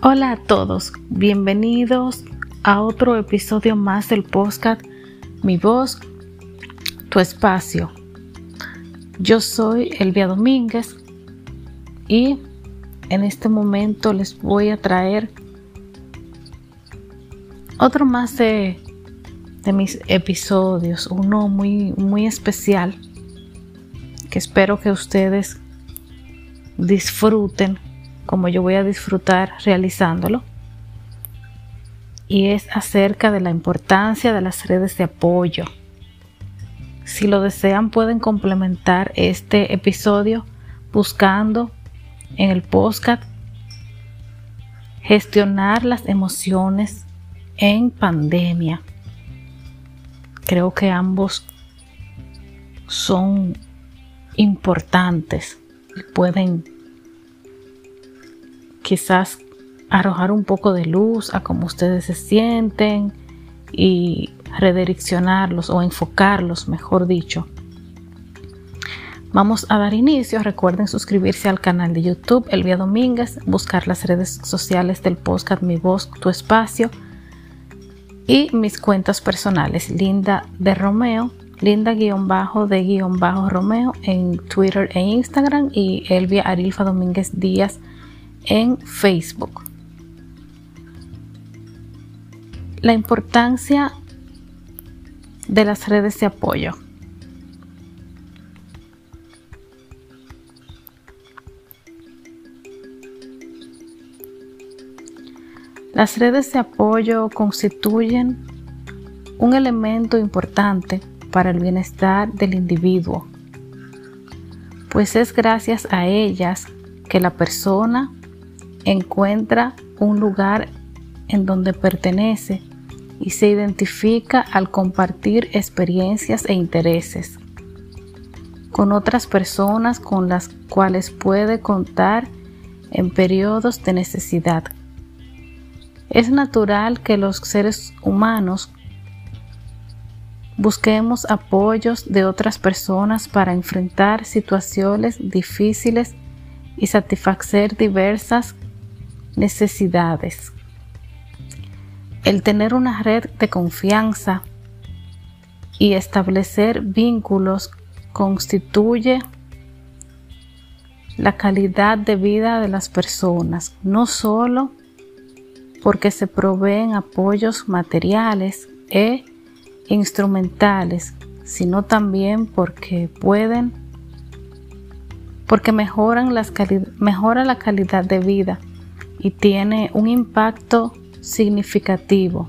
Hola a todos, bienvenidos a otro episodio más del podcast Mi voz, tu espacio. Yo soy Elvia Domínguez y en este momento les voy a traer otro más de, de mis episodios, uno muy, muy especial que espero que ustedes disfruten como yo voy a disfrutar realizándolo. Y es acerca de la importancia de las redes de apoyo. Si lo desean pueden complementar este episodio buscando en el podcast gestionar las emociones en pandemia. Creo que ambos son importantes y pueden quizás arrojar un poco de luz a cómo ustedes se sienten y redireccionarlos o enfocarlos, mejor dicho. Vamos a dar inicio. Recuerden suscribirse al canal de YouTube Elvia Domínguez, buscar las redes sociales del podcast Mi Voz, Tu Espacio y mis cuentas personales, Linda de Romeo, Linda-de-Romeo en Twitter e Instagram y Elvia Arilfa Domínguez Díaz en Facebook. La importancia de las redes de apoyo. Las redes de apoyo constituyen un elemento importante para el bienestar del individuo, pues es gracias a ellas que la persona encuentra un lugar en donde pertenece y se identifica al compartir experiencias e intereses con otras personas con las cuales puede contar en periodos de necesidad. Es natural que los seres humanos busquemos apoyos de otras personas para enfrentar situaciones difíciles y satisfacer diversas necesidades. El tener una red de confianza y establecer vínculos constituye la calidad de vida de las personas, no solo porque se proveen apoyos materiales e instrumentales, sino también porque pueden, porque mejoran mejora la calidad de vida y tiene un impacto significativo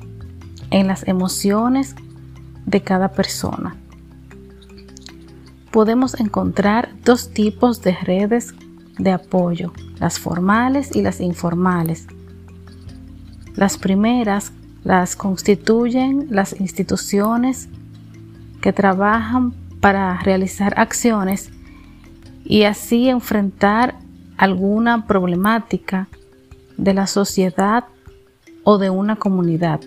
en las emociones de cada persona. Podemos encontrar dos tipos de redes de apoyo, las formales y las informales. Las primeras las constituyen las instituciones que trabajan para realizar acciones y así enfrentar alguna problemática de la sociedad o de una comunidad.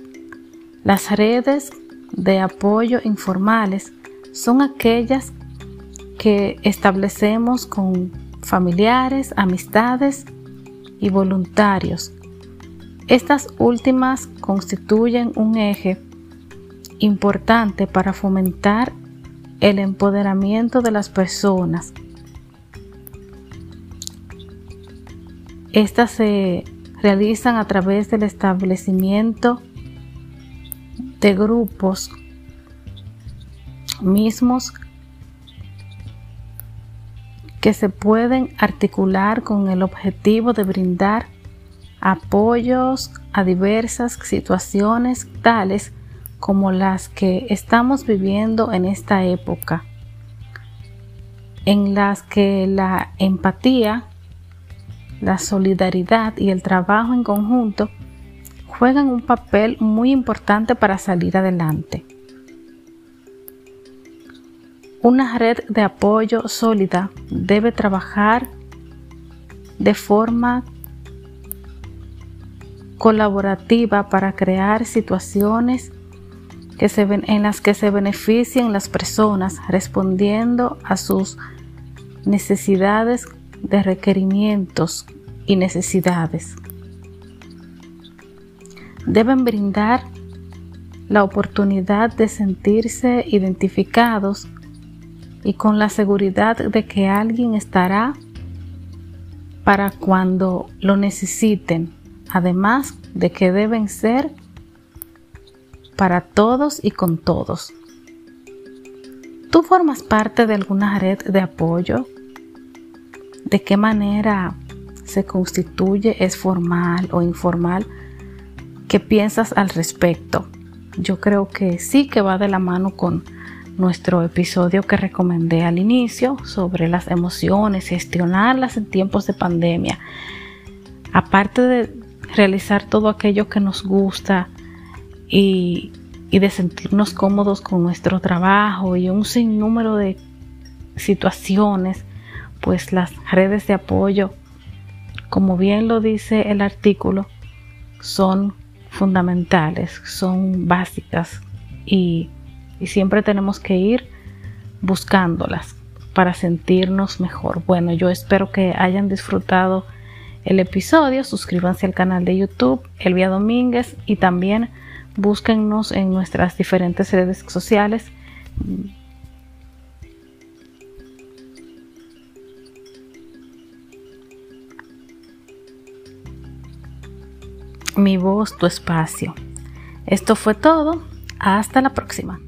Las redes de apoyo informales son aquellas que establecemos con familiares, amistades y voluntarios. Estas últimas constituyen un eje importante para fomentar el empoderamiento de las personas. Estas se realizan a través del establecimiento de grupos mismos que se pueden articular con el objetivo de brindar apoyos a diversas situaciones tales como las que estamos viviendo en esta época, en las que la empatía la solidaridad y el trabajo en conjunto juegan un papel muy importante para salir adelante. Una red de apoyo sólida debe trabajar de forma colaborativa para crear situaciones en las que se beneficien las personas respondiendo a sus necesidades de requerimientos y necesidades. deben brindar la oportunidad de sentirse identificados y con la seguridad de que alguien estará para cuando lo necesiten, además de que deben ser para todos y con todos. ¿Tú formas parte de alguna red de apoyo? ¿De qué manera se constituye? ¿Es formal o informal? ¿Qué piensas al respecto? Yo creo que sí que va de la mano con nuestro episodio que recomendé al inicio sobre las emociones, gestionarlas en tiempos de pandemia. Aparte de realizar todo aquello que nos gusta y, de sentirnos cómodos con nuestro trabajo y un sinnúmero de situaciones, pues las redes de apoyo, como bien lo dice el artículo, son fundamentales, son básicas y y siempre tenemos que ir buscándolas para sentirnos mejor. Bueno, yo espero que hayan disfrutado el episodio. Suscríbanse al canal de YouTube Elvia Domínguez y también búsquennos en nuestras diferentes redes sociales. Mi voz, tu espacio. Esto fue todo. Hasta la próxima.